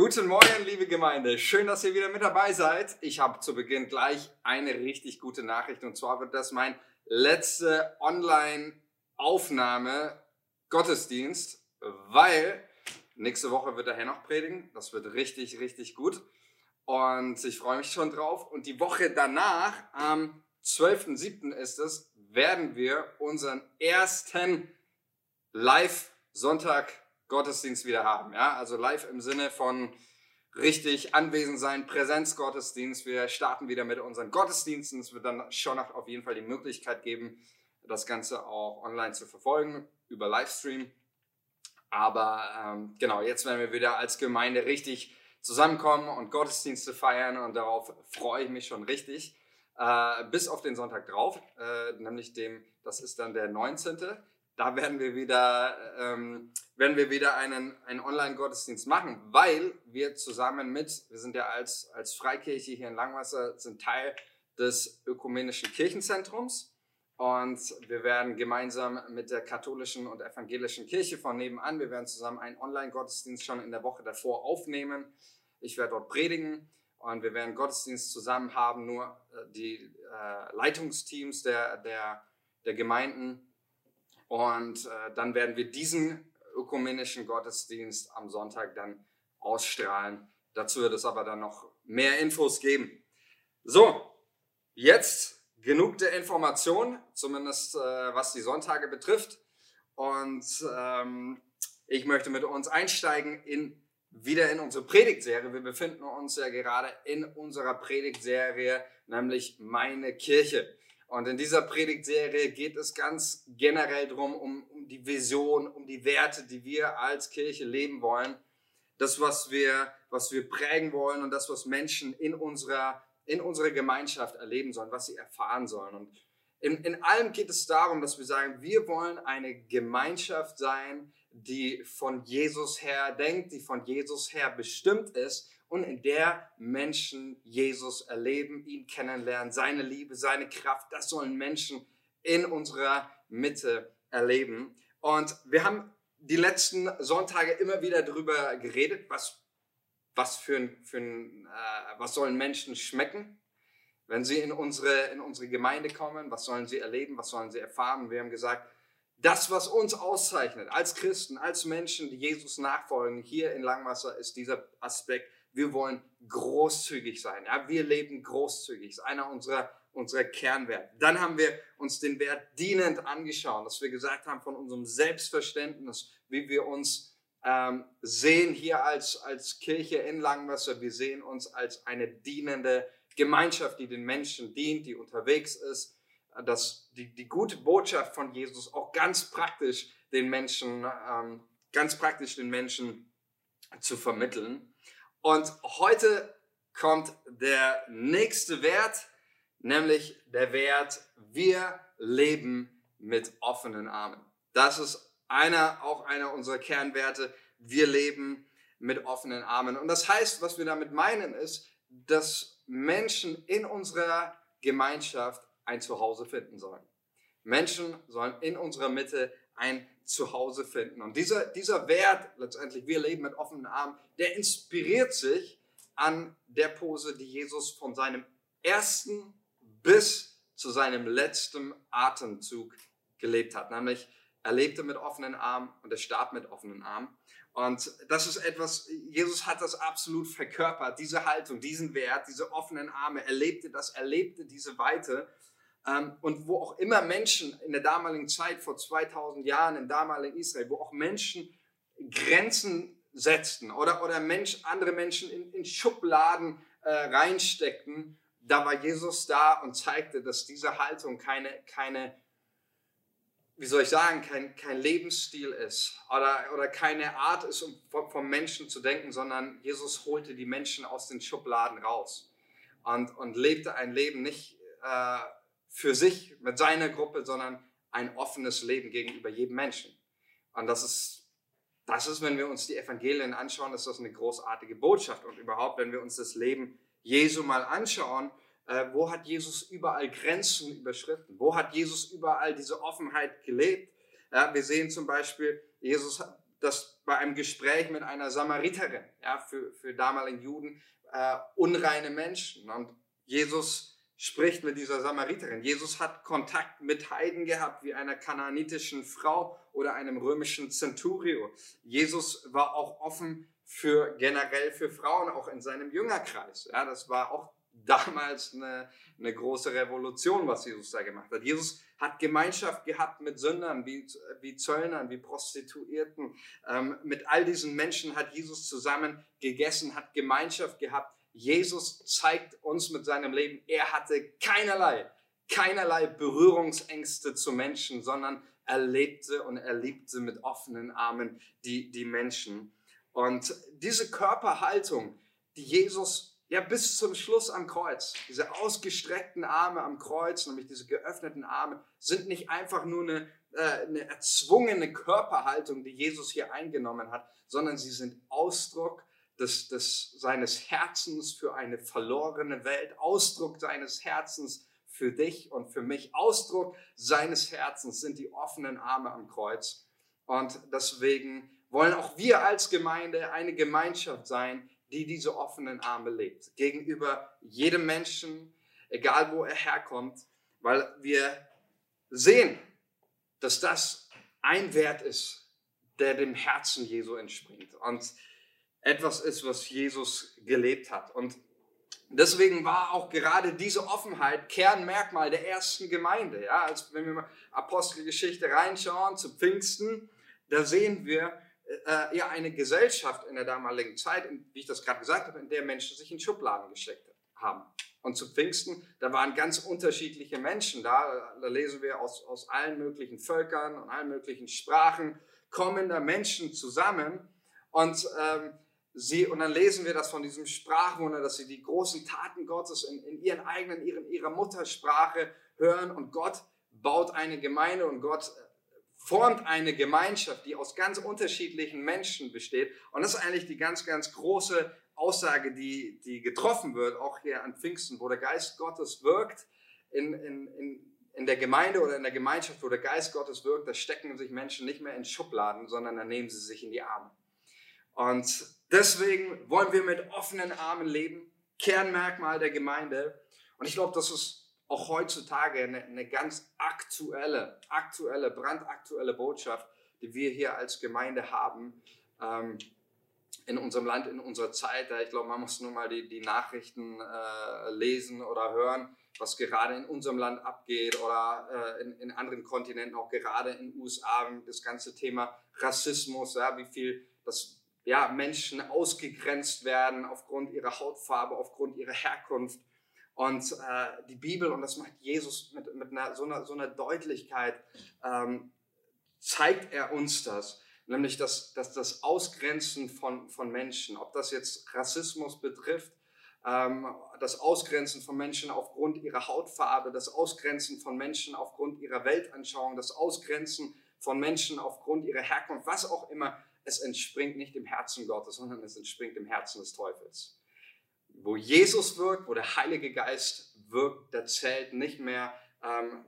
Guten Morgen, liebe Gemeinde. Schön, dass ihr wieder mit dabei seid. Ich habe zu Beginn gleich eine richtig gute Nachricht und zwar wird das mein letzte Online-Aufnahme Gottesdienst, weil nächste Woche wird der Herr noch predigen. Das wird richtig, richtig gut und ich freue mich schon drauf. Und die Woche danach, am 12.07. ist es, werden wir unseren ersten Live-Sonntag Gottesdienst wieder haben. Ja? Also live im Sinne von richtig anwesend sein, Präsenzgottesdienst. Wir starten wieder mit unseren Gottesdiensten. Es wird dann schon auf jeden Fall die Möglichkeit geben, das Ganze auch online zu verfolgen über Livestream. Aber ähm, genau, jetzt werden wir wieder als Gemeinde richtig zusammenkommen und Gottesdienste feiern und darauf freue ich mich schon richtig. Äh, bis auf den Sonntag drauf, äh, nämlich dem, das ist dann der 19 da werden wir wieder, ähm, werden wir wieder einen, einen Online-Gottesdienst machen, weil wir zusammen mit, wir sind ja als, als Freikirche hier in Langwasser, sind Teil des ökumenischen Kirchenzentrums und wir werden gemeinsam mit der katholischen und evangelischen Kirche von nebenan, wir werden zusammen einen Online-Gottesdienst schon in der Woche davor aufnehmen. Ich werde dort predigen und wir werden Gottesdienst zusammen haben, nur äh, die äh, Leitungsteams der, der, der Gemeinden und äh, dann werden wir diesen ökumenischen Gottesdienst am Sonntag dann ausstrahlen. Dazu wird es aber dann noch mehr Infos geben. So, jetzt genug der Information, zumindest äh, was die Sonntage betrifft. Und ähm, ich möchte mit uns einsteigen in wieder in unsere Predigtserie. Wir befinden uns ja gerade in unserer Predigtserie, nämlich meine Kirche. Und in dieser Predigtserie geht es ganz generell darum, um, um die Vision, um die Werte, die wir als Kirche leben wollen. Das, was wir, was wir prägen wollen und das, was Menschen in unserer, in unserer Gemeinschaft erleben sollen, was sie erfahren sollen. Und in, in allem geht es darum, dass wir sagen, wir wollen eine Gemeinschaft sein, die von Jesus her denkt, die von Jesus her bestimmt ist und in der Menschen Jesus erleben, ihn kennenlernen, seine Liebe, seine Kraft. Das sollen Menschen in unserer Mitte erleben. Und wir haben die letzten Sonntage immer wieder darüber geredet, was, was, für, für äh, was sollen Menschen schmecken, wenn sie in unsere, in unsere Gemeinde kommen, was sollen sie erleben, was sollen sie erfahren. Wir haben gesagt, das, was uns auszeichnet als Christen, als Menschen, die Jesus nachfolgen, hier in Langwasser, ist dieser Aspekt wir wollen großzügig sein. Ja? Wir leben großzügig. Das ist einer unserer, unserer Kernwerte. Dann haben wir uns den Wert dienend angeschaut, dass wir gesagt haben von unserem Selbstverständnis, wie wir uns ähm, sehen hier als, als Kirche in Langwasser. Wir sehen uns als eine dienende Gemeinschaft, die den Menschen dient, die unterwegs ist. Dass die, die gute Botschaft von Jesus auch ganz praktisch den Menschen, ähm, ganz praktisch den Menschen zu vermitteln. Und heute kommt der nächste Wert, nämlich der Wert, wir leben mit offenen Armen. Das ist einer, auch einer unserer Kernwerte. Wir leben mit offenen Armen. Und das heißt, was wir damit meinen, ist, dass Menschen in unserer Gemeinschaft ein Zuhause finden sollen. Menschen sollen in unserer Mitte ein Zuhause finden. Und dieser, dieser Wert, letztendlich, wir leben mit offenen Armen, der inspiriert sich an der Pose, die Jesus von seinem ersten bis zu seinem letzten Atemzug gelebt hat. Nämlich, er lebte mit offenen Armen und er starb mit offenen Armen. Und das ist etwas, Jesus hat das absolut verkörpert, diese Haltung, diesen Wert, diese offenen Arme. Er lebte das, er lebte diese Weite. Ähm, und wo auch immer Menschen in der damaligen Zeit, vor 2000 Jahren im damaligen Israel, wo auch Menschen Grenzen setzten oder, oder Mensch, andere Menschen in, in Schubladen äh, reinsteckten, da war Jesus da und zeigte, dass diese Haltung keine, keine wie soll ich sagen, kein, kein Lebensstil ist oder, oder keine Art ist, um vom, vom Menschen zu denken, sondern Jesus holte die Menschen aus den Schubladen raus und, und lebte ein Leben nicht äh, für sich mit seiner Gruppe, sondern ein offenes Leben gegenüber jedem Menschen. Und das ist, das ist, wenn wir uns die Evangelien anschauen, ist das eine großartige Botschaft. Und überhaupt, wenn wir uns das Leben Jesu mal anschauen, äh, wo hat Jesus überall Grenzen überschritten? Wo hat Jesus überall diese Offenheit gelebt? Ja, wir sehen zum Beispiel, Jesus das bei einem Gespräch mit einer Samariterin, ja, für, für damaligen Juden, äh, unreine Menschen. Und Jesus spricht mit dieser Samariterin. Jesus hat Kontakt mit Heiden gehabt, wie einer kanaanitischen Frau oder einem römischen Centurio. Jesus war auch offen für generell für Frauen, auch in seinem Jüngerkreis. Ja, das war auch damals eine, eine große Revolution, was Jesus da gemacht hat. Jesus hat Gemeinschaft gehabt mit Sündern, wie, wie Zöllnern, wie Prostituierten. Ähm, mit all diesen Menschen hat Jesus zusammen gegessen, hat Gemeinschaft gehabt Jesus zeigt uns mit seinem Leben, er hatte keinerlei, keinerlei Berührungsängste zu Menschen, sondern er lebte und er liebte mit offenen Armen die, die Menschen. Und diese Körperhaltung, die Jesus ja bis zum Schluss am Kreuz, diese ausgestreckten Arme am Kreuz, nämlich diese geöffneten Arme, sind nicht einfach nur eine, äh, eine erzwungene Körperhaltung, die Jesus hier eingenommen hat, sondern sie sind Ausdruck des, des, seines Herzens für eine verlorene Welt, Ausdruck seines Herzens für dich und für mich, Ausdruck seines Herzens sind die offenen Arme am Kreuz. Und deswegen wollen auch wir als Gemeinde eine Gemeinschaft sein, die diese offenen Arme lebt. Gegenüber jedem Menschen, egal wo er herkommt, weil wir sehen, dass das ein Wert ist, der dem Herzen Jesu entspringt. Und etwas ist, was Jesus gelebt hat. Und deswegen war auch gerade diese Offenheit Kernmerkmal der ersten Gemeinde. Ja, als wenn wir mal Apostelgeschichte reinschauen zu Pfingsten, da sehen wir äh, ja eine Gesellschaft in der damaligen Zeit, wie ich das gerade gesagt habe, in der Menschen sich in Schubladen gesteckt haben. Und zu Pfingsten, da waren ganz unterschiedliche Menschen da. Da lesen wir aus, aus allen möglichen Völkern und allen möglichen Sprachen kommen da Menschen zusammen. Und ähm, sie, und dann lesen wir das von diesem Sprachwunder, dass sie die großen Taten Gottes in, in ihren eigenen, ihren, ihrer Muttersprache hören und Gott baut eine Gemeinde und Gott äh, formt eine Gemeinschaft, die aus ganz unterschiedlichen Menschen besteht. Und das ist eigentlich die ganz, ganz große Aussage, die, die getroffen wird, auch hier an Pfingsten, wo der Geist Gottes wirkt in, in, in, in der Gemeinde oder in der Gemeinschaft, wo der Geist Gottes wirkt, da stecken sich Menschen nicht mehr in Schubladen, sondern da nehmen sie sich in die Arme. Und deswegen wollen wir mit offenen Armen leben. Kernmerkmal der Gemeinde. Und ich glaube, das ist auch heutzutage eine, eine ganz aktuelle, aktuelle, brandaktuelle Botschaft, die wir hier als Gemeinde haben. Ähm, in unserem Land, in unserer Zeit. Ich glaube, man muss nur mal die, die Nachrichten äh, lesen oder hören, was gerade in unserem Land abgeht oder äh, in, in, anderen Kontinenten, auch gerade in den USA, das ganze Thema Rassismus, ja, wie viel das ja, Menschen ausgegrenzt werden aufgrund ihrer Hautfarbe, aufgrund ihrer Herkunft. Und äh, die Bibel, und das macht Jesus mit, mit einer, so, einer, so einer Deutlichkeit, ähm, zeigt er uns das. Nämlich das, das, das Ausgrenzen von, von Menschen, ob das jetzt Rassismus betrifft, ähm, das Ausgrenzen von Menschen aufgrund ihrer Hautfarbe, das Ausgrenzen von Menschen aufgrund ihrer Weltanschauung, das Ausgrenzen von Menschen aufgrund ihrer Herkunft, was auch immer es entspringt nicht dem Herzen Gottes, sondern es entspringt dem Herzen des Teufels. Wo Jesus wirkt, wo der Heilige Geist wirkt, da zählt nicht mehr, ähm,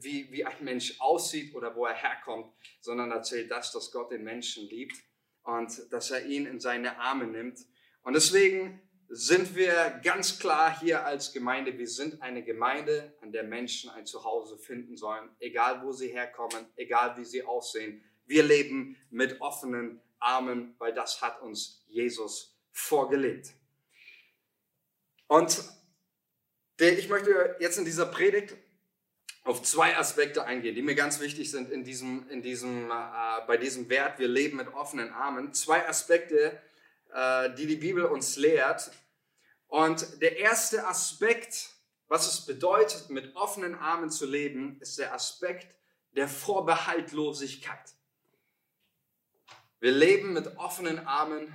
wie, wie ein Mensch aussieht oder wo er herkommt, sondern da zählt das, dass Gott den Menschen liebt und dass er ihn in seine Arme nimmt. Und deswegen sind wir ganz klar hier als Gemeinde, wir sind eine Gemeinde, an der Menschen ein Zuhause finden sollen, egal wo sie herkommen, egal wie sie aussehen, wir leben mit offenen Armen, weil das hat uns Jesus vorgelegt. Und ich möchte jetzt in dieser Predigt auf zwei Aspekte eingehen, die mir ganz wichtig sind in diesem, in diesem, äh, bei diesem Wert, wir leben mit offenen Armen. Zwei Aspekte, äh, die die Bibel uns lehrt. Und der erste Aspekt, was es bedeutet, mit offenen Armen zu leben, ist der Aspekt der Vorbehaltlosigkeit. Wir leben mit offenen Armen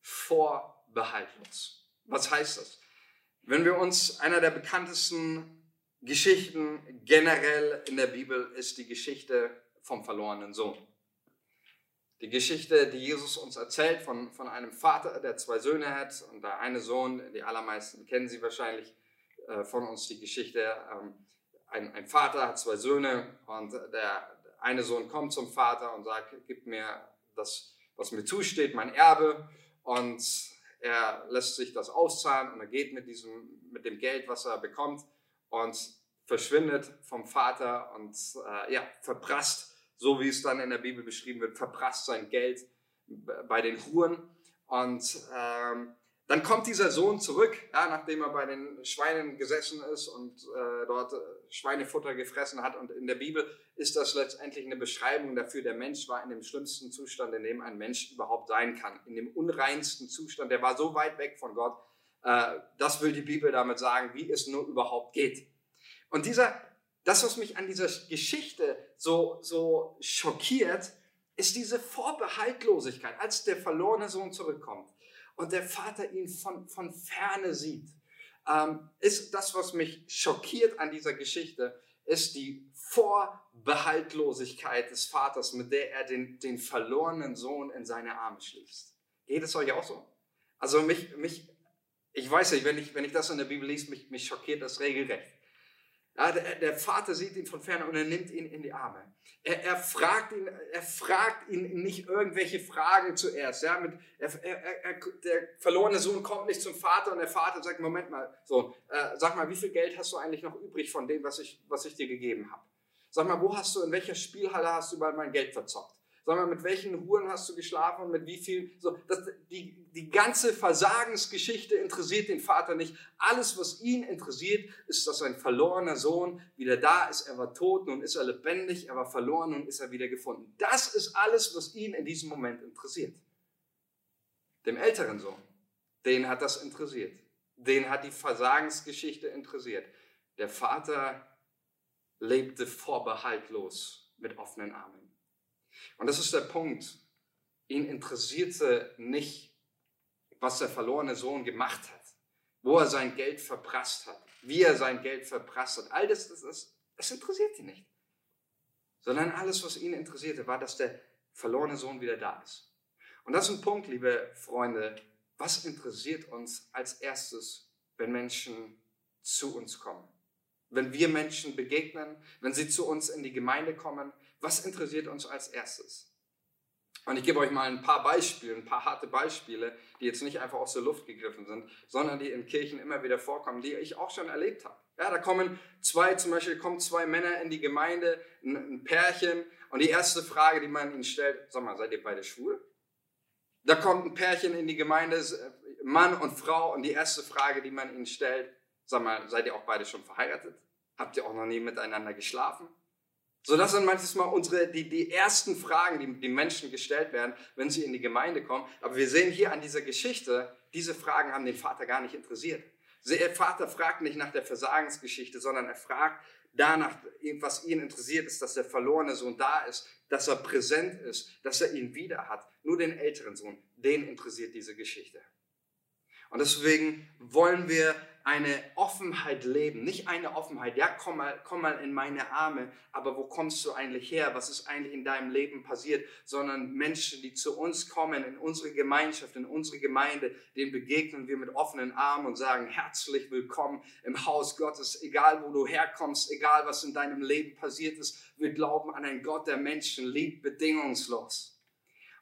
vorbehaltlos. Was heißt das? Wenn wir uns einer der bekanntesten Geschichten generell in der Bibel ist die Geschichte vom verlorenen Sohn. Die Geschichte, die Jesus uns erzählt von, von einem Vater, der zwei Söhne hat und der eine Sohn, die allermeisten kennen sie wahrscheinlich äh, von uns die Geschichte, ähm, ein, ein Vater hat zwei Söhne und der eine Sohn kommt zum Vater und sagt, gib mir das, was mir zusteht, mein Erbe. Und er lässt sich das auszahlen und er geht mit, diesem, mit dem Geld, was er bekommt, und verschwindet vom Vater und äh, ja, verprasst, so wie es dann in der Bibel beschrieben wird, verprasst sein Geld bei den Huren. Und ähm, dann kommt dieser Sohn zurück, ja, nachdem er bei den Schweinen gesessen ist und äh, dort äh, Schweinefutter gefressen hat. Und in der Bibel ist das letztendlich eine Beschreibung dafür, der Mensch war in dem schlimmsten Zustand, in dem ein Mensch überhaupt sein kann. In dem unreinsten Zustand, der war so weit weg von Gott. Äh, das will die Bibel damit sagen, wie es nur überhaupt geht. Und dieser, das, was mich an dieser Geschichte so, so schockiert, ist diese Vorbehaltlosigkeit, als der verlorene Sohn zurückkommt und der Vater ihn von, von ferne sieht. Ähm, ist das, was mich schockiert an dieser Geschichte, ist die Vorbehaltlosigkeit des Vaters, mit der er den, den verlorenen Sohn in seine Arme schließt. Geht es euch auch so? Also mich, mich ich weiß nicht, wenn ich, wenn ich das in der Bibel lese, mich, mich schockiert das regelrecht. Ja, der, der, Vater sieht ihn von ferne und er nimmt ihn in die Arme. Er, er, fragt, ihn, er fragt ihn nicht irgendwelche Fragen zuerst. Ja, mit, er, er, der verlorene Sohn kommt nicht zum Vater und der Vater sagt, Moment mal, so, äh, sag mal, wie viel Geld hast du eigentlich noch übrig von dem, was ich, was ich dir gegeben habe? Sag mal, wo hast du, in welcher Spielhalle hast du überall mein Geld verzockt? Sondern mit welchen Huren hast du geschlafen und mit wie viel. So, das, die, die ganze Versagensgeschichte interessiert den Vater nicht. Alles, was ihn interessiert, ist, dass sein verlorener Sohn wieder da ist. Er war tot, nun ist er lebendig, er war verloren, nun ist er wieder gefunden. Das ist alles, was ihn in diesem Moment interessiert. Dem älteren Sohn, den hat das interessiert. Den hat die Versagensgeschichte interessiert. Der Vater lebte vorbehaltlos mit offenen Armen. Und das ist der Punkt. Ihn interessierte nicht, was der verlorene Sohn gemacht hat, wo er sein Geld verprasst hat, wie er sein Geld verprasst hat. All das, das, das, das interessiert ihn nicht. Sondern alles, was ihn interessierte, war, dass der verlorene Sohn wieder da ist. Und das ist ein Punkt, liebe Freunde. Was interessiert uns als erstes, wenn Menschen zu uns kommen? Wenn wir Menschen begegnen, wenn sie zu uns in die Gemeinde kommen, was interessiert uns als erstes? Und ich gebe euch mal ein paar Beispiele, ein paar harte Beispiele, die jetzt nicht einfach aus der Luft gegriffen sind, sondern die in Kirchen immer wieder vorkommen, die ich auch schon erlebt habe. Ja, da kommen zwei, zum Beispiel kommen zwei Männer in die Gemeinde, ein, Pärchen, und die erste Frage, die man ihnen stellt, sag mal, seid ihr beide schwul? Da kommt ein Pärchen in die Gemeinde, Mann und Frau, und die erste Frage, die man ihnen stellt, sag mal, seid ihr auch beide schon verheiratet? Habt ihr auch noch nie miteinander geschlafen? So, das sind manchmal unsere, die, die ersten Fragen, die die Menschen gestellt werden, wenn sie in die Gemeinde kommen. Aber wir sehen hier an dieser Geschichte, diese Fragen haben den Vater gar nicht interessiert. Der Vater fragt nicht nach der Versagensgeschichte, sondern er fragt danach, was ihn interessiert ist, dass der verlorene Sohn da ist, dass er präsent ist, dass er ihn wieder hat. Nur den älteren Sohn, den interessiert diese Geschichte. Und deswegen wollen wir eine Offenheit leben. Nicht eine Offenheit, ja, komm mal, komm mal in meine Arme, aber wo kommst du eigentlich her? Was ist eigentlich in deinem Leben passiert? Sondern Menschen, die zu uns kommen, in unsere Gemeinschaft, in unsere Gemeinde, denen begegnen wir mit offenen Armen und sagen, herzlich willkommen im Haus Gottes, egal wo du herkommst, egal was in deinem Leben passiert ist. Wir glauben an einen Gott, der Menschen liebt, bedingungslos.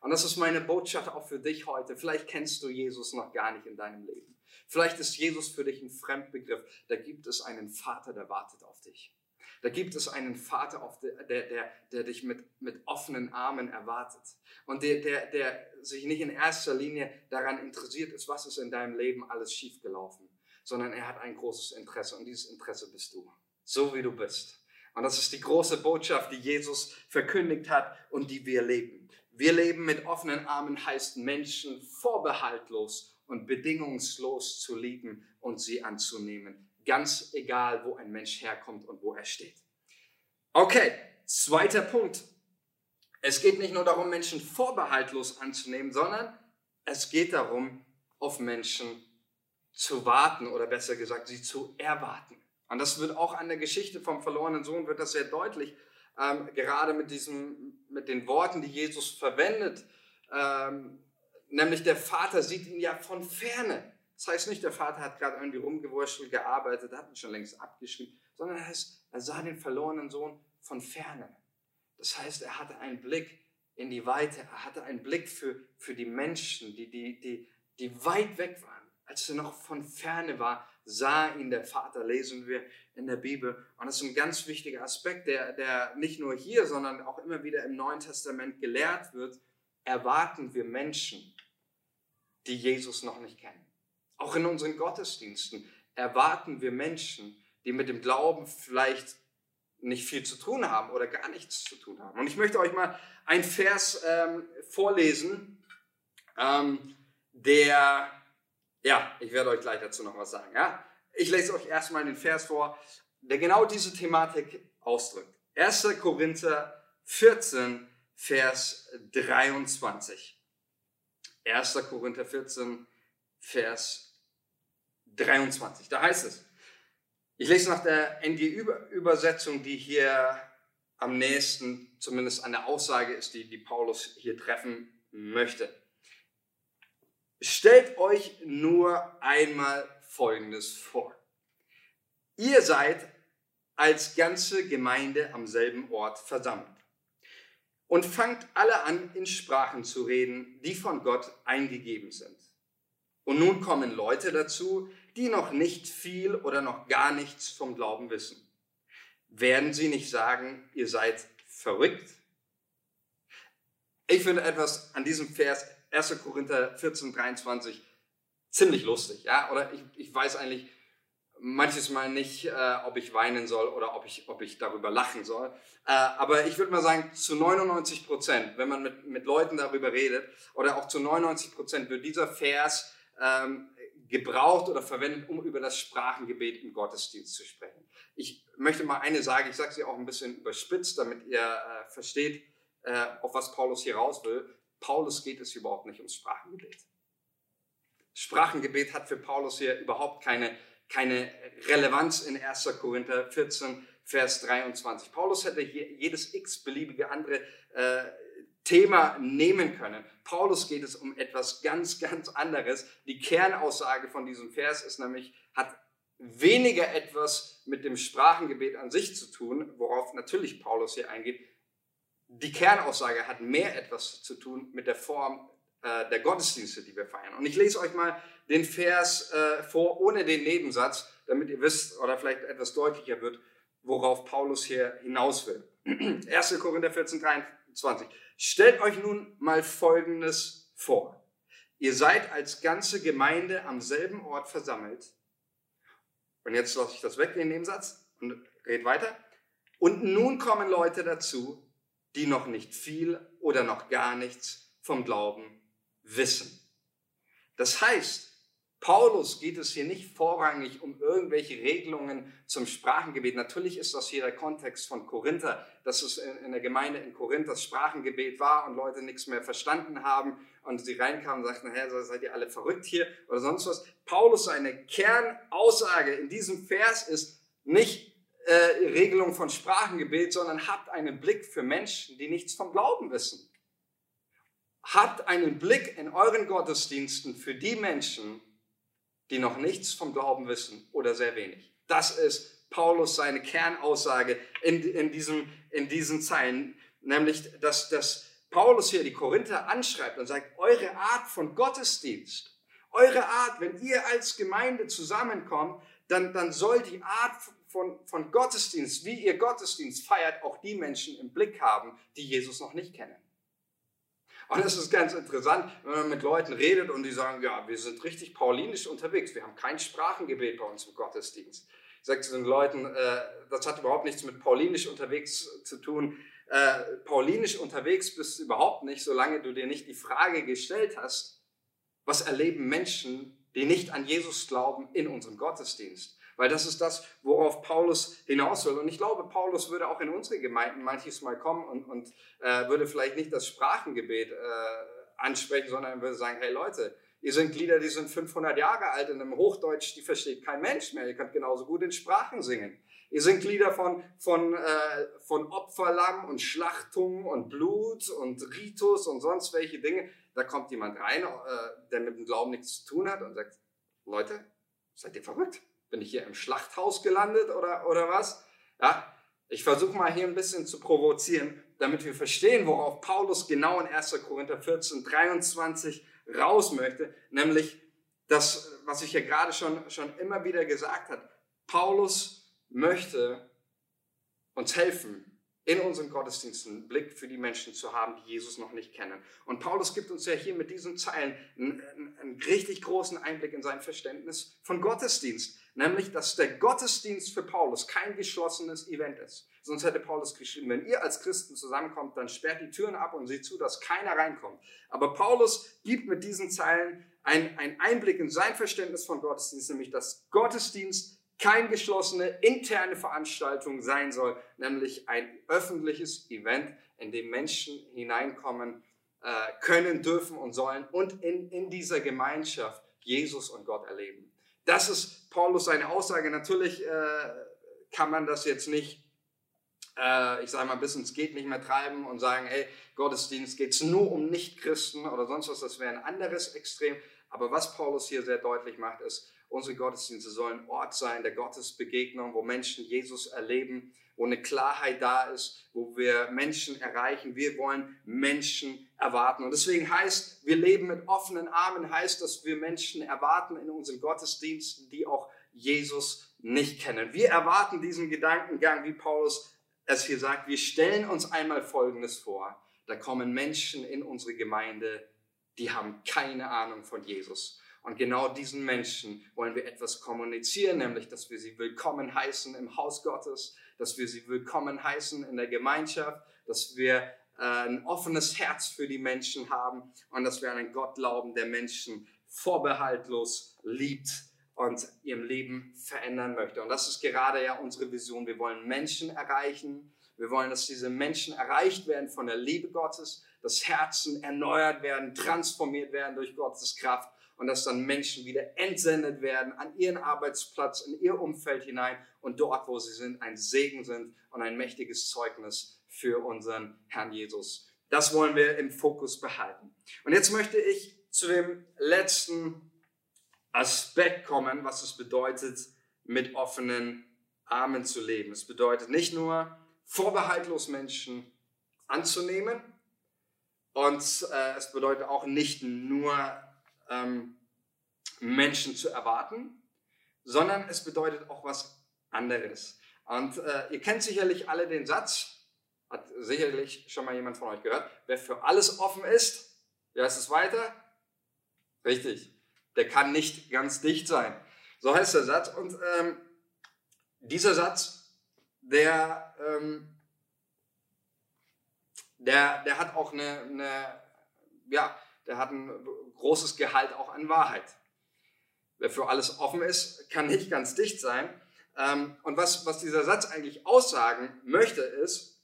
Und das ist meine Botschaft auch für dich heute. Vielleicht kennst du Jesus noch gar nicht in deinem Leben. Vielleicht ist Jesus für dich ein Fremdbegriff. Da gibt es einen Vater, der wartet auf dich. Da gibt es einen Vater, der, der, der dich mit, mit offenen Armen erwartet. Und der, der, der sich nicht in erster Linie daran interessiert ist, was ist in deinem Leben alles schiefgelaufen, sondern er hat ein großes Interesse und dieses Interesse bist du. So wie du bist. Und das ist die große Botschaft, die Jesus verkündigt hat und die wir leben. Wir leben mit offenen Armen heißt Menschen vorbehaltlos und bedingungslos zu lieben und sie anzunehmen. Ganz egal, wo ein Mensch herkommt und wo er steht. Okay, zweiter Punkt. Es geht nicht nur darum, Menschen vorbehaltlos anzunehmen, sondern es geht darum, auf Menschen zu warten oder besser gesagt, sie zu erwarten. Und das wird auch an der Geschichte vom verlorenen Sohn wird das sehr deutlich ähm, gerade mit, diesem, mit den Worten, die Jesus verwendet. Ähm, nämlich der Vater sieht ihn ja von ferne. Das heißt nicht, der Vater hat gerade irgendwie rumgewurschtelt, gearbeitet, hat ihn schon längst abgeschrieben, sondern er, heißt, er sah den verlorenen Sohn von ferne. Das heißt, er hatte einen Blick in die Weite. Er hatte einen Blick für, für die Menschen, die, die, die, die weit weg waren. Als er noch von ferne war, sah ihn der Vater, lesen wir in der Bibel. Und das ist ein ganz wichtiger Aspekt, der, der nicht nur hier, sondern auch immer wieder im Neuen Testament gelehrt wird. Erwarten wir Menschen, die Jesus noch nicht kennen. Auch in unseren Gottesdiensten erwarten wir Menschen, die mit dem Glauben vielleicht nicht viel zu tun haben oder gar nichts zu tun haben. Und ich möchte euch mal einen Vers ähm, vorlesen, ähm, der, ja, ich werde euch gleich dazu noch was sagen. Ja? Ich lese euch erstmal den Vers vor, der genau diese Thematik ausdrückt. 1. Korinther 14, Vers 23. 1. Korinther 14, Vers 23. Da heißt es, ich lese nach der NG-Übersetzung, die hier am nächsten, zumindest an der Aussage ist, die, die Paulus hier treffen möchte. Stellt euch nur einmal Folgendes vor. Ihr seid als ganze Gemeinde am selben Ort versammelt und fangt alle an, in Sprachen zu reden, die von Gott eingegeben sind. Und nun kommen Leute dazu, die noch nicht viel oder noch gar nichts vom Glauben wissen. Werden sie nicht sagen, ihr seid verrückt? Ich finde etwas an diesem Vers 1. Korinther 14, 23 ziemlich lustig. Ja? Oder ich, ich weiß eigentlich manches Mal nicht, äh, ob ich weinen soll oder ob ich, ob ich darüber lachen soll. Äh, aber ich würde mal sagen, zu 99 Prozent, wenn man mit, mit Leuten darüber redet, oder auch zu 99 Prozent wird dieser Vers ähm, gebraucht oder verwendet, um über das Sprachengebet im Gottesdienst zu sprechen. Ich möchte mal eine sagen, ich sage sie auch ein bisschen überspitzt, damit ihr äh, versteht, äh, auf was Paulus hier raus will. Paulus geht es überhaupt nicht ums Sprachengebet. Sprachengebet hat für Paulus hier überhaupt keine, keine Relevanz in 1. Korinther 14, Vers 23. Paulus hätte hier jedes x-beliebige andere äh, Thema nehmen können. Paulus geht es um etwas ganz, ganz anderes. Die Kernaussage von diesem Vers ist nämlich, hat weniger etwas mit dem Sprachengebet an sich zu tun, worauf natürlich Paulus hier eingeht. Die Kernaussage hat mehr etwas zu tun mit der Form äh, der Gottesdienste, die wir feiern. Und ich lese euch mal den Vers äh, vor, ohne den Nebensatz, damit ihr wisst oder vielleicht etwas deutlicher wird, worauf Paulus hier hinaus will. 1. Korinther 14, 23. Stellt euch nun mal Folgendes vor. Ihr seid als ganze Gemeinde am selben Ort versammelt. Und jetzt lasse ich das weg, den Nebensatz, und red weiter. Und nun kommen Leute dazu, die noch nicht viel oder noch gar nichts vom Glauben wissen. Das heißt, Paulus geht es hier nicht vorrangig um irgendwelche Regelungen zum Sprachengebet. Natürlich ist das hier der Kontext von Korinther, dass es in der Gemeinde in Korinth das Sprachengebet war und Leute nichts mehr verstanden haben und sie reinkamen und sagten, Herr, seid ihr alle verrückt hier oder sonst was. Paulus, seine Kernaussage in diesem Vers ist nicht äh, Regelung von Sprachengebet, sondern habt einen Blick für Menschen, die nichts vom Glauben wissen. Habt einen Blick in euren Gottesdiensten für die Menschen, die noch nichts vom Glauben wissen oder sehr wenig. Das ist Paulus seine Kernaussage in, in, diesem, in diesen Zeilen, nämlich, dass, dass Paulus hier die Korinther anschreibt und sagt, eure Art von Gottesdienst, eure Art, wenn ihr als Gemeinde zusammenkommt, dann, dann soll die Art von, von Gottesdienst, wie ihr Gottesdienst feiert, auch die Menschen im Blick haben, die Jesus noch nicht kennen. Und es ist ganz interessant, wenn man mit Leuten redet und die sagen, ja, wir sind richtig paulinisch unterwegs, wir haben kein Sprachengebet bei uns im Gottesdienst. Ich sage zu den Leuten, äh, das hat überhaupt nichts mit paulinisch unterwegs zu tun. Äh, paulinisch unterwegs bist du überhaupt nicht, solange du dir nicht die Frage gestellt hast, was erleben Menschen, die nicht an Jesus glauben, in unserem Gottesdienst. Weil das ist das, worauf Paulus hinaus will. Und ich glaube, Paulus würde auch in unsere Gemeinden manches Mal kommen und, und äh, würde vielleicht nicht das Sprachengebet äh, ansprechen, sondern würde sagen, hey Leute, ihr sind Glieder, die sind 500 Jahre alt in einem Hochdeutsch, die versteht kein Mensch mehr. Ihr könnt genauso gut in Sprachen singen. Ihr sind Glieder von, von, äh, von Opferlamm und Schlachtung und Blut und Ritus und sonst welche Dinge. Da kommt jemand rein, äh, der mit dem Glauben nichts zu tun hat und sagt, Leute, seid ihr verrückt? Bin ich hier im Schlachthaus gelandet oder, oder was? Ja, ich versuche mal hier ein bisschen zu provozieren. damit wir verstehen, worauf Paulus genau in 1. Korinther 14, 23 raus möchte, nämlich das, was ich ja gerade schon, schon immer wieder gesagt habe. Paulus möchte uns helfen, in unseren Gottesdiensten einen Blick für die Menschen zu haben, die Jesus noch nicht kennen. Und Paulus gibt uns ja hier mit diesen Zeilen einen, einen, richtig großen Einblick in sein Verständnis von Gottesdienst. Nämlich, dass der Gottesdienst für Paulus kein geschlossenes Event ist. Sonst hätte Paulus geschrieben, wenn ihr als Christen zusammenkommt, dann sperrt die Türen ab und seht zu, dass keiner reinkommt. Aber Paulus gibt mit diesen Zeilen einen Einblick in sein Verständnis von Gottesdienst, nämlich dass Gottesdienst kein geschlossene interne Veranstaltung sein soll, nämlich ein öffentliches Event, in dem Menschen hineinkommen äh, können, dürfen und sollen und in, in dieser Gemeinschaft Jesus und Gott erleben. Das ist Paulus seine Aussage. Natürlich äh, kann man das jetzt nicht, äh, ich sage mal, bis ins Geht nicht mehr treiben und sagen, hey, Gottesdienst geht es nur um Nichtchristen oder sonst was, das wäre ein anderes Extrem. Aber was Paulus hier sehr deutlich macht, ist, Unsere Gottesdienste sollen Ort sein der Gottesbegegnung, wo Menschen Jesus erleben, wo eine Klarheit da ist, wo wir Menschen erreichen. Wir wollen Menschen erwarten. Und deswegen heißt, wir leben mit offenen Armen, heißt, dass wir Menschen erwarten in unseren Gottesdiensten, die auch Jesus nicht kennen. Wir erwarten diesen Gedankengang, wie Paulus es hier sagt. Wir stellen uns einmal Folgendes vor. Da kommen Menschen in unsere Gemeinde, die haben keine Ahnung von Jesus. Und genau diesen Menschen wollen wir etwas kommunizieren, nämlich, dass wir sie willkommen heißen im Haus Gottes, dass wir sie willkommen heißen in der Gemeinschaft, dass wir äh, ein offenes Herz für die Menschen haben und dass wir an einen Gott glauben, der Menschen vorbehaltlos liebt und ihrem Leben verändern möchte. Und das ist gerade ja unsere Vision. Wir wollen Menschen erreichen. Wir wollen, dass diese Menschen erreicht werden von der Liebe Gottes, dass Herzen erneuert werden, transformiert werden durch Gottes Kraft und dass dann Menschen wieder entsendet werden an ihren Arbeitsplatz, in ihr Umfeld hinein und dort, wo sie sind, ein Segen sind und ein mächtiges Zeugnis für unseren Herrn Jesus. Das wollen wir im Fokus behalten. Und jetzt möchte ich zu dem letzten Aspekt kommen, was es bedeutet, mit offenen Armen zu leben. Es bedeutet nicht nur vorbehaltlos Menschen anzunehmen und äh, es bedeutet auch nicht nur ähm, Menschen zu erwarten, sondern es bedeutet auch was anderes. Und äh, ihr kennt sicherlich alle den Satz, hat sicherlich schon mal jemand von euch gehört, wer für alles offen ist, wie heißt es weiter? Richtig, der kann nicht ganz dicht sein. So heißt der Satz. Und ähm, dieser Satz, der, ähm, der, der hat auch eine, eine ja, der hat ein großes Gehalt auch an Wahrheit. Wer für alles offen ist, kann nicht ganz dicht sein. Ähm, und was, was dieser Satz eigentlich aussagen möchte, ist,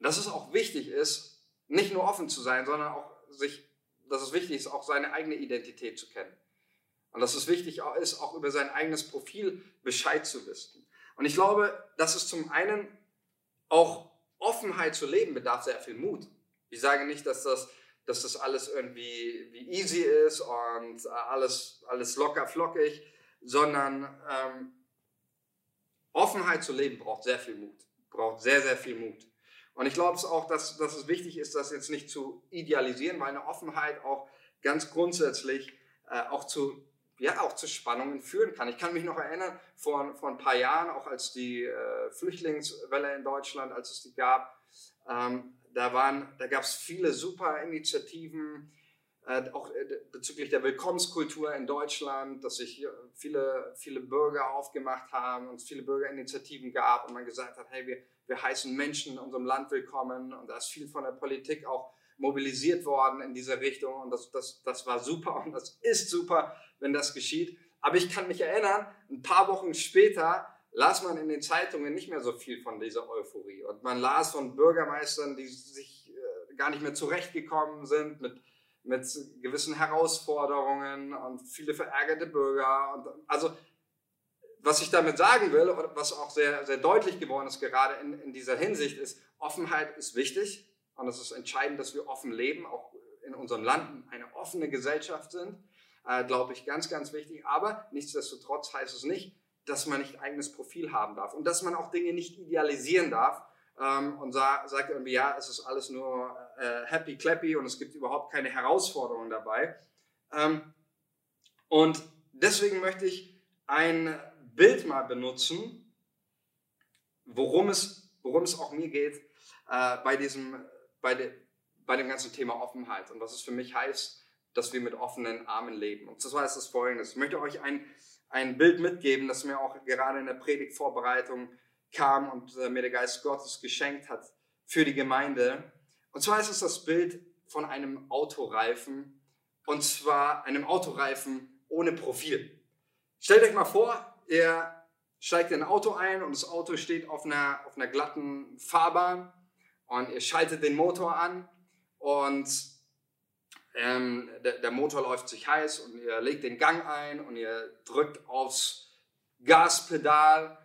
dass es auch wichtig ist, nicht nur offen zu sein, sondern auch sich, dass es wichtig ist, auch seine eigene Identität zu kennen. Und dass es wichtig ist, auch über sein eigenes Profil Bescheid zu wissen. Und ich glaube, dass es zum einen auch Offenheit zu leben bedarf sehr viel Mut. Ich sage nicht, dass das dass das alles irgendwie wie easy ist und alles, alles locker flockig, sondern ähm, Offenheit zu leben braucht sehr viel Mut, braucht sehr, sehr viel Mut. Und ich glaube es auch, dass, dass es wichtig ist, das jetzt nicht zu idealisieren, weil eine Offenheit auch ganz grundsätzlich äh, auch zu ja, auch zu Spannungen führen kann. Ich kann mich noch erinnern, vor, vor ein paar Jahren, auch als die äh, Flüchtlingswelle in Deutschland, als es die gab, ähm, da, waren, da gab es viele super Initiativen, äh, auch äh, bezüglich der Willkommenskultur in Deutschland, dass sich viele, viele Bürger aufgemacht haben und es viele Bürgerinitiativen gab und man gesagt hat, hey, wir, wir heißen Menschen in unserem Land willkommen und da ist viel von der Politik auch mobilisiert worden in dieser Richtung und das, das, das war super und das ist super, wenn das geschieht. Aber ich kann mich erinnern, ein paar Wochen später las man in den Zeitungen nicht mehr so viel von dieser Euphorie. Und man las von Bürgermeistern, die sich äh, gar nicht mehr zurechtgekommen sind mit, mit gewissen Herausforderungen und viele verärgerte Bürger. Und, also, was ich damit sagen will, und was auch sehr, sehr deutlich geworden ist, gerade in, in dieser Hinsicht, ist, Offenheit ist wichtig. Und es ist entscheidend, dass wir offen leben, auch in unserem Land eine offene Gesellschaft sind. Äh, glaube ich, ganz, ganz wichtig. Aber nichtsdestotrotz heißt es nicht, dass man nicht eigenes Profil haben darf und dass man auch Dinge nicht idealisieren darf ähm, und sa sagt irgendwie, ja, es ist alles nur äh, happy clappy und es gibt überhaupt keine Herausforderungen dabei. Ähm, und deswegen möchte ich ein Bild mal benutzen, worum es, worum es auch mir geht äh, bei, diesem, bei, de, bei dem ganzen Thema Offenheit und was es für mich heißt, dass wir mit offenen Armen leben. Und zwar ist das folgendes. Ich möchte euch ein, ein Bild mitgeben, das mir auch gerade in der Predigtvorbereitung kam und äh, mir der Geist Gottes geschenkt hat für die Gemeinde. Und zwar ist es das Bild von einem Autoreifen und zwar einem Autoreifen ohne Profil. Stellt euch mal vor, ihr steigt in ein Auto ein und das Auto steht auf einer, auf einer glatten Fahrbahn und ihr schaltet den Motor an und ähm, der, der, Motor läuft sich heiß und ihr legt den Gang ein und ihr drückt aufs Gaspedal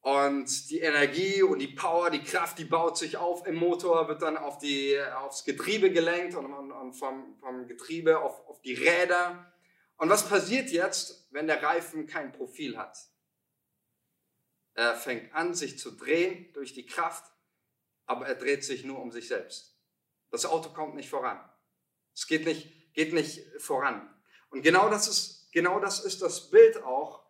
und die Energie und die Power, die Kraft, die baut sich auf im Motor, wird dann auf die, aufs Getriebe gelenkt und, und, und vom, vom Getriebe auf, auf die Räder. Und was passiert jetzt, wenn der Reifen kein Profil hat? Er fängt an, sich zu drehen durch die Kraft, aber er dreht sich nur um sich selbst. Das Auto kommt nicht voran. Es geht nicht, geht nicht voran. Und genau das, ist, genau das ist das Bild auch,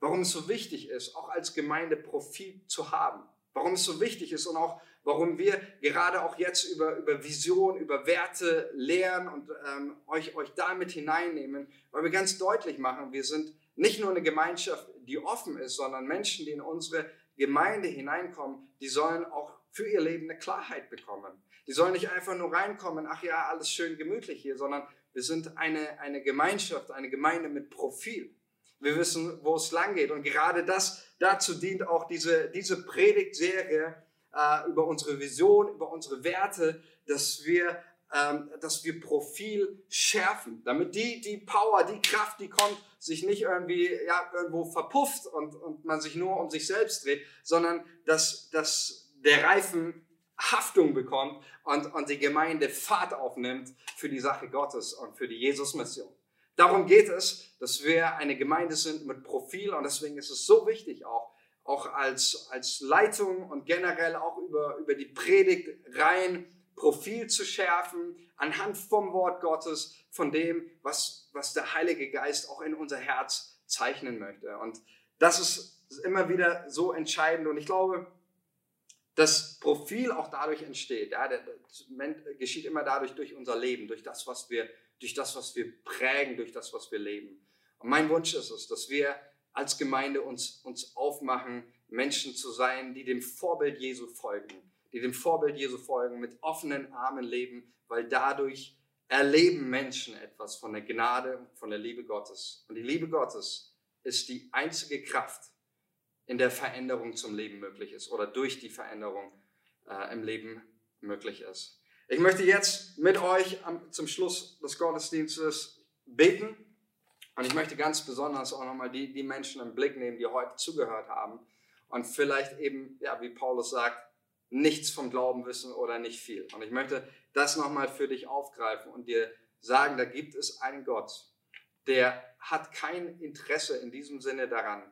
warum es so wichtig ist, auch als Gemeinde Profit zu haben. Warum es so wichtig ist und auch warum wir gerade auch jetzt über, über Vision, über Werte lehren und ähm, euch, euch damit hineinnehmen, weil wir ganz deutlich machen, wir sind nicht nur eine Gemeinschaft, die offen ist, sondern Menschen, die in unsere Gemeinde hineinkommen, die sollen auch für ihr Leben eine Klarheit bekommen. Die sollen nicht einfach nur reinkommen, ach ja, alles schön gemütlich hier, sondern wir sind eine, eine Gemeinschaft, eine Gemeinde mit Profil. Wir wissen, wo es lang geht. Und gerade das, dazu dient auch diese, diese Predigtserie äh, über unsere Vision, über unsere Werte, dass wir, ähm, dass wir Profil schärfen, damit die, die Power, die Kraft, die kommt, sich nicht irgendwie ja, irgendwo verpufft und, und man sich nur um sich selbst dreht, sondern dass, dass der Reifen Haftung bekommt und, und die Gemeinde Fahrt aufnimmt für die Sache Gottes und für die Jesus-Mission. Darum geht es, dass wir eine Gemeinde sind mit Profil und deswegen ist es so wichtig auch, auch als, als Leitung und generell auch über, über die Predigt rein Profil zu schärfen, anhand vom Wort Gottes, von dem, was, was der Heilige Geist auch in unser Herz zeichnen möchte. Und das ist immer wieder so entscheidend und ich glaube, das Profil auch dadurch entsteht. Ja, das geschieht immer dadurch durch unser Leben, durch das, was wir, durch das, was wir prägen, durch das, was wir leben. Und mein Wunsch ist es, dass wir als Gemeinde uns, uns aufmachen, Menschen zu sein, die dem Vorbild Jesu folgen, die dem Vorbild Jesu folgen, mit offenen Armen leben, weil dadurch erleben Menschen etwas von der Gnade, von der Liebe Gottes. Und die Liebe Gottes ist die einzige Kraft, in der Veränderung zum Leben möglich ist oder durch die Veränderung äh, im Leben möglich ist. Ich möchte jetzt mit euch am, zum Schluss des Gottesdienstes beten und ich möchte ganz besonders auch nochmal die, die Menschen im Blick nehmen, die heute zugehört haben und vielleicht eben, ja, wie Paulus sagt, nichts vom Glauben wissen oder nicht viel. Und ich möchte das nochmal für dich aufgreifen und dir sagen, da gibt es einen Gott, der hat kein Interesse in diesem Sinne daran,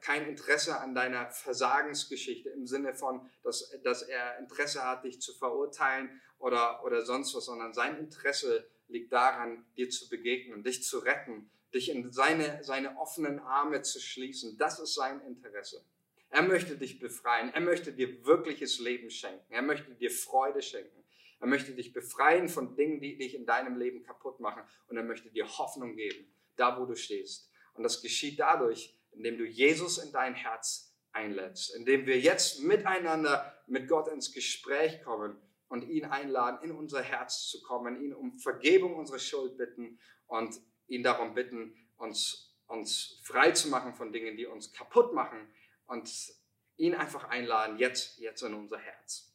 kein Interesse an deiner Versagensgeschichte im Sinne von, dass, dass er Interesse hat, dich zu verurteilen oder, oder sonst was, sondern sein Interesse liegt daran, dir zu begegnen, dich zu retten, dich in seine, seine offenen Arme zu schließen. Das ist sein Interesse. Er möchte dich befreien. Er möchte dir wirkliches Leben schenken. Er möchte dir Freude schenken. Er möchte dich befreien von Dingen, die dich in deinem Leben kaputt machen. Und er möchte dir Hoffnung geben, da wo du stehst. Und das geschieht dadurch, indem du Jesus in dein Herz einlädst, indem wir jetzt miteinander mit Gott ins Gespräch kommen und ihn einladen, in unser Herz zu kommen, ihn um Vergebung unserer Schuld bitten und ihn darum bitten, uns, uns frei zu machen von Dingen, die uns kaputt machen und ihn einfach einladen, jetzt, jetzt in unser Herz.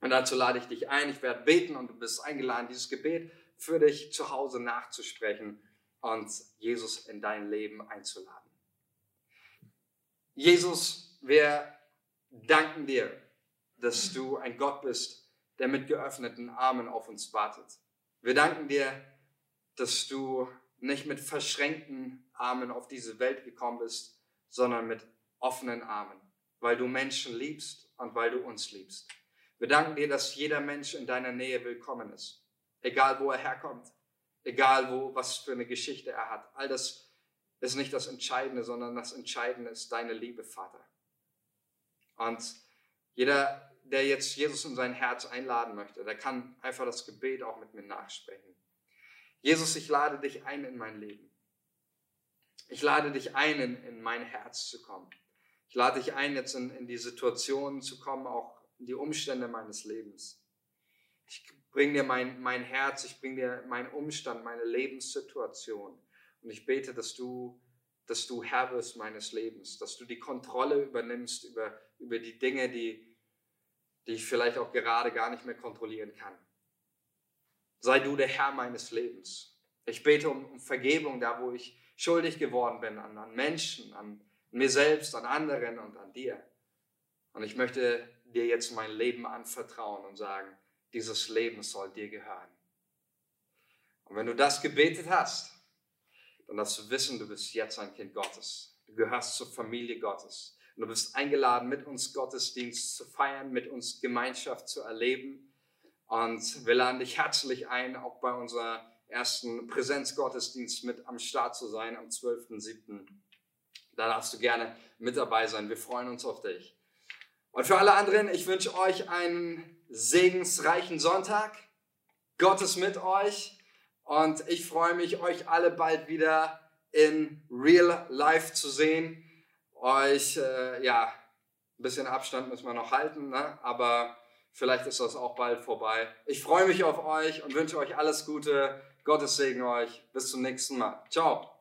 Und dazu lade ich dich ein, ich werde beten und du bist eingeladen, dieses Gebet für dich zu Hause nachzusprechen und Jesus in dein Leben einzuladen. Jesus, wir danken dir, dass du ein Gott bist, der mit geöffneten Armen auf uns wartet. Wir danken dir, dass du nicht mit verschränkten Armen auf diese Welt gekommen bist, sondern mit offenen Armen. weil du Menschen liebst und weil du uns liebst. Wir danken dir, dass jeder Mensch in deiner Nähe willkommen ist. Egal wo er herkommt, egal wo, was für eine Geschichte er hat. All das ist nicht das Entscheidende, sondern das Entscheidende ist deine Liebe, Vater. Und jeder, der jetzt Jesus in sein Herz einladen möchte, der kann einfach das Gebet auch mit mir nachsprechen. Jesus, ich lade dich ein in mein Leben. Ich lade dich ein, in, in mein Herz zu kommen. Ich lade dich ein, jetzt in, in die Situation zu kommen, auch in die Umstände meines Lebens. Ich bringe dir mein, mein Herz, ich bringe dir meinen Umstand, meine Lebenssituation. Und ich bete, dass du, dass du Herr wirst meines Lebens, dass du die Kontrolle übernimmst über, über die Dinge, die, die ich vielleicht auch gerade gar nicht mehr kontrollieren kann. Sei du der Herr meines Lebens. Ich bete um, um Vergebung da, wo ich schuldig geworden bin, an, an Menschen, an mir selbst, an anderen und an dir. Und ich möchte dir jetzt mein Leben anvertrauen und sagen, dieses Leben soll dir gehören. Und wenn du das gebetet hast, dann darfst du wissen, du bist jetzt ein Kind Gottes. Du gehörst zur Familie Gottes. Und du bist eingeladen, mit uns Gottesdienst zu feiern, mit uns Gemeinschaft zu erleben. Und wir laden dich herzlich ein, auch bei unserer ersten Präsenzgottesdienst mit am Start zu sein am 12.07. Da darfst du gerne mit dabei sein. Wir freuen uns auf dich. Und für alle anderen, ich wünsche euch einen segensreichen Sonntag. Gott ist mit euch. Und ich freue mich, euch alle bald wieder in Real Life zu sehen. Euch, äh, ja, ein bisschen Abstand müssen wir noch halten, ne? aber vielleicht ist das auch bald vorbei. Ich freue mich auf euch und wünsche euch alles Gute. Gottes Segen euch. Bis zum nächsten Mal. Ciao.